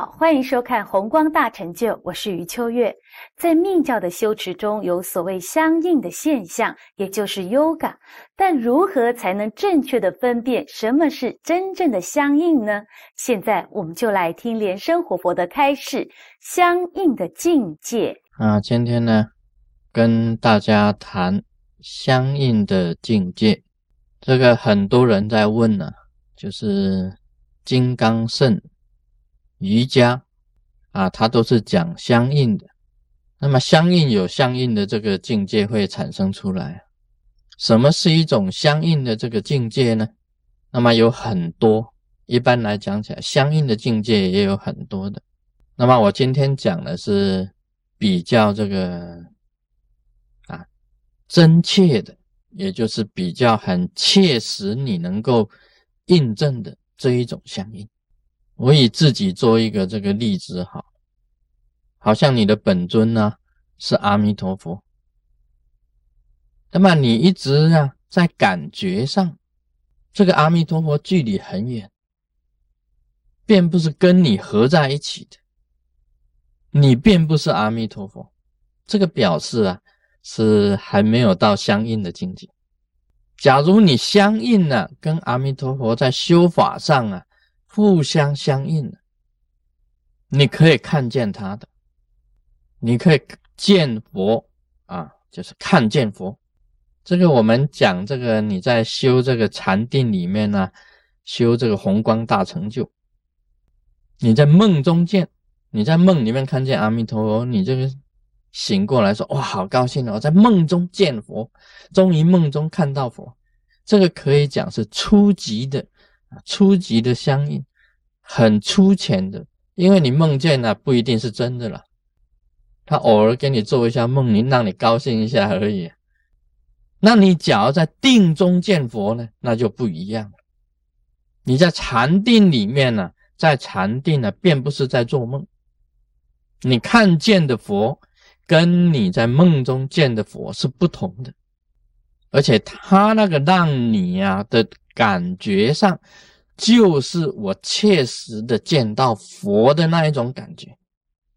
好，欢迎收看《红光大成就》，我是余秋月。在命教的修持中，有所谓相应的现象，也就是 Yoga。但如何才能正确的分辨什么是真正的相应呢？现在我们就来听莲生活佛的开示：相应的境界啊。今天呢，跟大家谈相应的境界。这个很多人在问呢，就是金刚圣。瑜伽啊，它都是讲相应的。那么相应有相应的这个境界会产生出来。什么是一种相应的这个境界呢？那么有很多，一般来讲起来，相应的境界也有很多的。那么我今天讲的是比较这个啊真切的，也就是比较很切实你能够印证的这一种相应。我以自己做一个这个例子，好，好像你的本尊呢是阿弥陀佛，那么你一直啊在感觉上，这个阿弥陀佛距离很远，并不是跟你合在一起的，你并不是阿弥陀佛，这个表示啊是还没有到相应的境界。假如你相应了，跟阿弥陀佛在修法上啊。互相相应的，你可以看见他的，你可以见佛啊，就是看见佛。这个我们讲这个，你在修这个禅定里面呢，修这个宏光大成就，你在梦中见，你在梦里面看见阿弥陀佛，你这个醒过来说哇，好高兴哦，我在梦中见佛，终于梦中看到佛，这个可以讲是初级的。初级的相应，很粗浅的，因为你梦见了不一定是真的了，他偶尔给你做一下梦，你让你高兴一下而已。那你假如在定中见佛呢，那就不一样了。你在禅定里面呢，在禅定呢，并不是在做梦，你看见的佛跟你在梦中见的佛是不同的，而且他那个让你呀的。感觉上就是我切实的见到佛的那一种感觉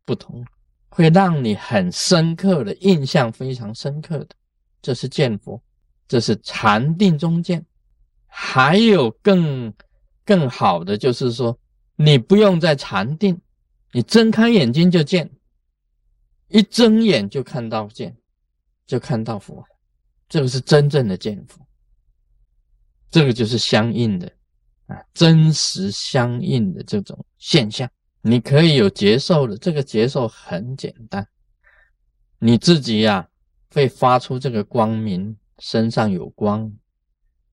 不同，会让你很深刻的印象非常深刻的，这是见佛，这是禅定中见。还有更更好的就是说，你不用在禅定，你睁开眼睛就见，一睁眼就看到见，就看到佛，这个是真正的见佛。这个就是相应的啊，真实相应的这种现象，你可以有接受的。这个接受很简单，你自己呀会发出这个光明，身上有光，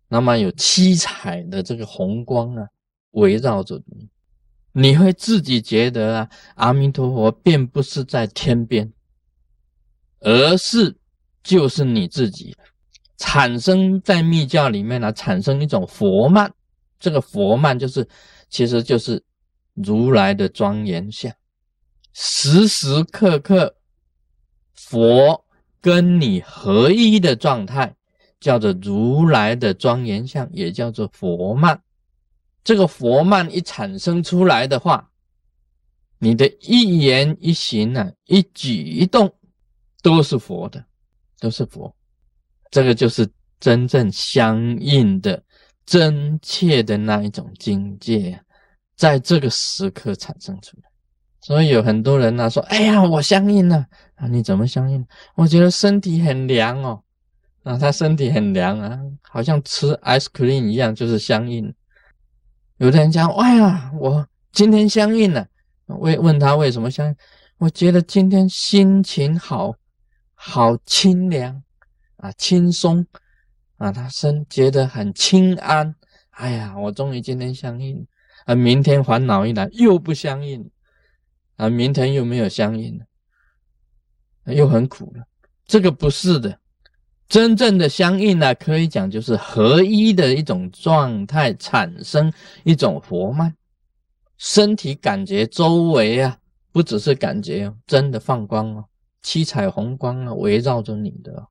那么有七彩的这个红光啊围绕着你，你会自己觉得啊，阿弥陀佛并不是在天边，而是就是你自己。产生在密教里面呢，产生一种佛曼，这个佛曼就是，其实就是如来的庄严相，时时刻刻佛跟你合一的状态，叫做如来的庄严相，也叫做佛曼。这个佛曼一产生出来的话，你的一言一行呢，一举一动都是佛的，都是佛。这个就是真正相应的、真切的那一种境界，在这个时刻产生出来。所以有很多人呢说：“哎呀，我相应了啊！你怎么相应？我觉得身体很凉哦，啊，他身体很凉啊，好像吃 ice cream 一样，就是相应。”有的人讲：“哎呀，我今天相应了。”问问他为什么相应？我觉得今天心情好好清凉。啊，轻松啊，他身觉得很清安。哎呀，我终于今天相应，啊，明天烦恼一来又不相应，啊，明天又没有相应了，又很苦了。这个不是的，真正的相应呢，可以讲就是合一的一种状态，产生一种佛脉，身体感觉周围啊，不只是感觉哦，真的放光哦，七彩虹光啊，围绕着你的。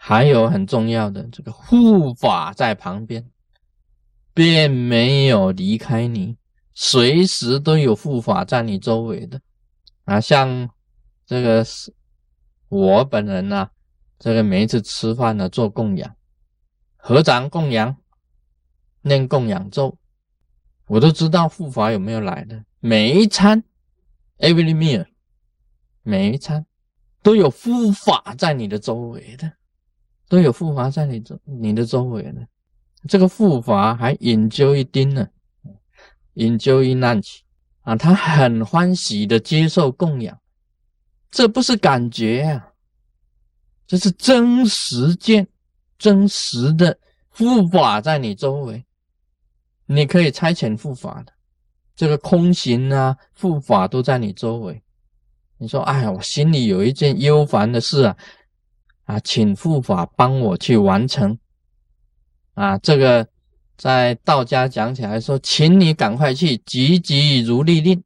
还有很重要的这个护法在旁边，并没有离开你，随时都有护法在你周围的啊。像这个是我本人呢，这个每一次吃饭呢做供养，合掌供养，念供养咒，我都知道护法有没有来的。每一餐，every meal，每一餐都有护法在你的周围的，都有护法在你周你的周围呢。这个护法还引咎一丁呢。引咎一难起啊，他很欢喜的接受供养，这不是感觉啊，这是真实见，真实的护法在你周围，你可以差遣护法的，这个空行啊，护法都在你周围。你说，哎呀，我心里有一件忧烦的事啊，啊，请护法帮我去完成啊，这个。在道家讲起来说，请你赶快去，急急如律令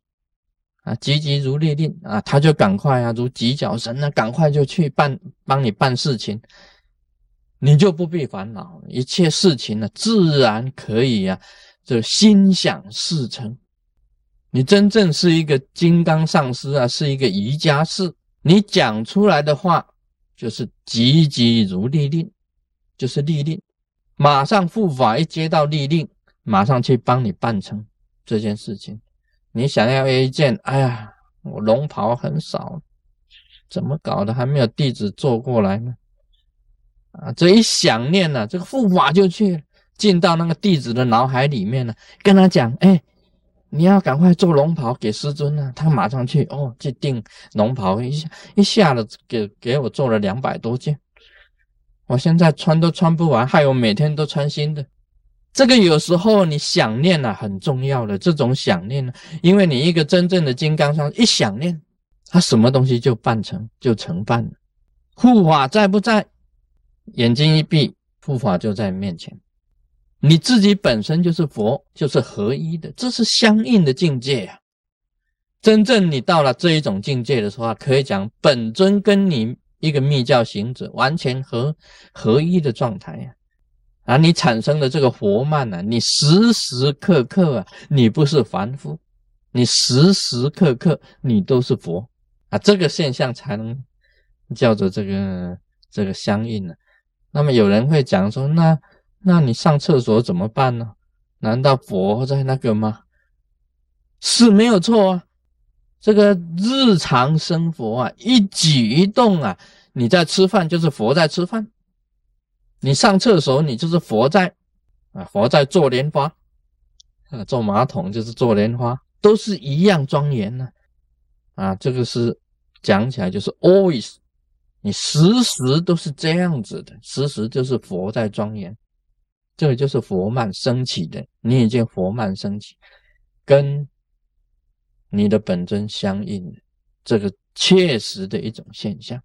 啊，急急如律令啊，他就赶快啊，如急脚神啊，赶快就去办，帮你办事情，你就不必烦恼，一切事情呢，自然可以啊，就心想事成。你真正是一个金刚上师啊，是一个瑜伽士，你讲出来的话就是急急如律令，就是律令。马上护法一接到律令，马上去帮你办成这件事情。你想要一件，哎呀，我龙袍很少，怎么搞的？还没有弟子做过来呢。啊，这一想念呢，这个护法就去进到那个弟子的脑海里面了，跟他讲：哎，你要赶快做龙袍给师尊呢。他马上去哦，去订龙袍，一下一下子给给我做了两百多件。我现在穿都穿不完，害我每天都穿新的。这个有时候你想念啊，很重要的这种想念呢，因为你一个真正的金刚上一想念，他什么东西就办成就成办了。护法在不在？眼睛一闭，护法就在面前。你自己本身就是佛，就是合一的，这是相应的境界啊。真正你到了这一种境界的时候，可以讲本尊跟你。一个密教行者，完全合合一的状态呀，啊，你产生的这个佛曼呢，你时时刻刻啊，你不是凡夫，你时时刻刻你都是佛啊，这个现象才能叫做这个这个相应呢。那么有人会讲说，那那你上厕所怎么办呢？难道佛在那个吗？是没有错啊。这个日常生活啊，一举一动啊，你在吃饭就是佛在吃饭，你上厕所你就是佛在啊，佛在做莲花啊，做马桶就是做莲花，都是一样庄严呢啊，这个是讲起来就是 always，你时时都是这样子的，时时就是佛在庄严，这个就是佛曼升起的，你已经佛曼升起，跟。你的本尊相应，这个切实的一种现象，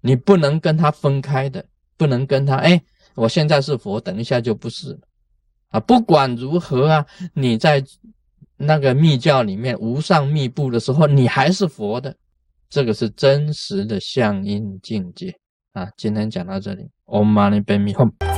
你不能跟他分开的，不能跟他哎，我现在是佛，等一下就不是了啊！不管如何啊，你在那个密教里面无上密布的时候，你还是佛的，这个是真实的相应境界啊！今天讲到这里，Om Mani Padme Hum。